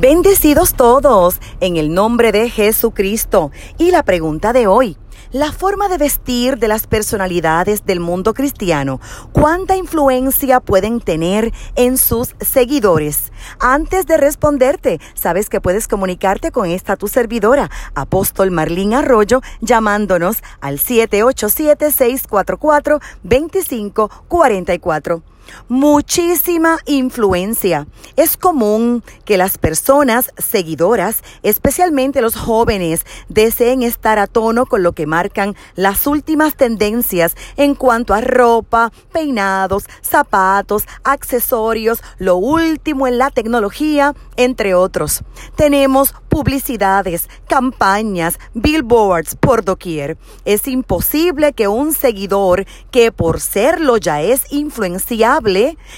Bendecidos todos en el nombre de Jesucristo. Y la pregunta de hoy. La forma de vestir de las personalidades del mundo cristiano, ¿cuánta influencia pueden tener en sus seguidores? Antes de responderte, sabes que puedes comunicarte con esta tu servidora, Apóstol Marlín Arroyo, llamándonos al 787-644-2544 muchísima influencia. Es común que las personas seguidoras, especialmente los jóvenes, deseen estar a tono con lo que marcan las últimas tendencias en cuanto a ropa, peinados, zapatos, accesorios, lo último en la tecnología, entre otros. Tenemos publicidades, campañas, billboards por doquier. Es imposible que un seguidor que por serlo ya es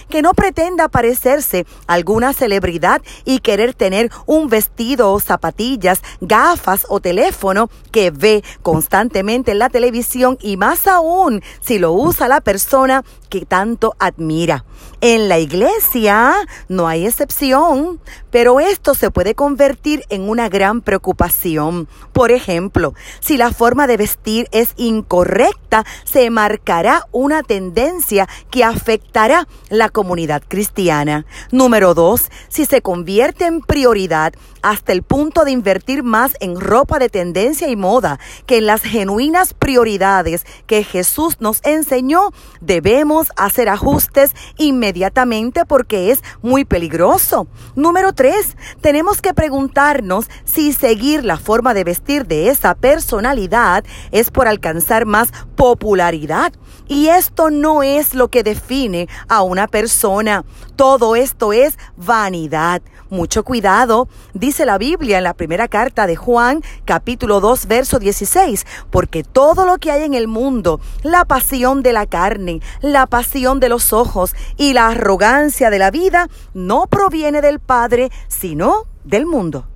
que no pretenda parecerse a alguna celebridad y querer tener un vestido o zapatillas, gafas o teléfono que ve constantemente en la televisión y más aún si lo usa la persona que tanto admira. En la iglesia no hay excepción, pero esto se puede convertir en una gran preocupación. Por ejemplo, si la forma de vestir es incorrecta, se marcará una tendencia que afectará la comunidad cristiana. Número dos, si se convierte en prioridad hasta el punto de invertir más en ropa de tendencia y moda que en las genuinas prioridades que Jesús nos enseñó, debemos hacer ajustes inmediatamente porque es muy peligroso. Número tres, tenemos que preguntarnos si seguir la forma de vestir de esa personalidad es por alcanzar más popularidad. Y esto no es lo que define a una persona. Todo esto es vanidad. Mucho cuidado, dice la Biblia en la primera carta de Juan, capítulo 2, verso 16, porque todo lo que hay en el mundo, la pasión de la carne, la pasión de los ojos y la arrogancia de la vida, no proviene del Padre, sino del mundo.